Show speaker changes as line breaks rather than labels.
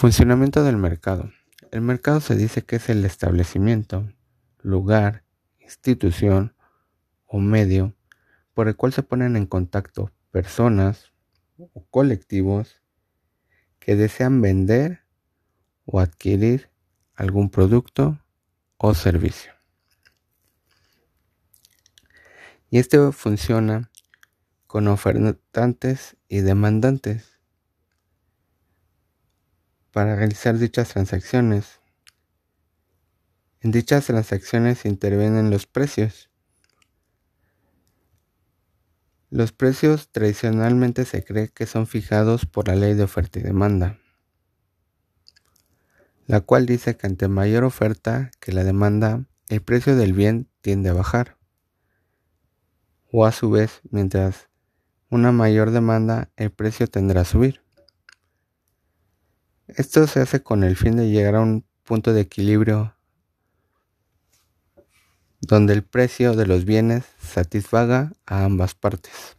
Funcionamiento del mercado. El mercado se dice que es el establecimiento, lugar, institución o medio por el cual se ponen en contacto personas o colectivos que desean vender o adquirir algún producto o servicio. Y este funciona con ofertantes y demandantes para realizar dichas transacciones. En dichas transacciones intervienen los precios. Los precios tradicionalmente se cree que son fijados por la ley de oferta y demanda, la cual dice que ante mayor oferta que la demanda, el precio del bien tiende a bajar. O a su vez, mientras una mayor demanda, el precio tendrá a subir. Esto se hace con el fin de llegar a un punto de equilibrio donde el precio de los bienes satisfaga a ambas partes.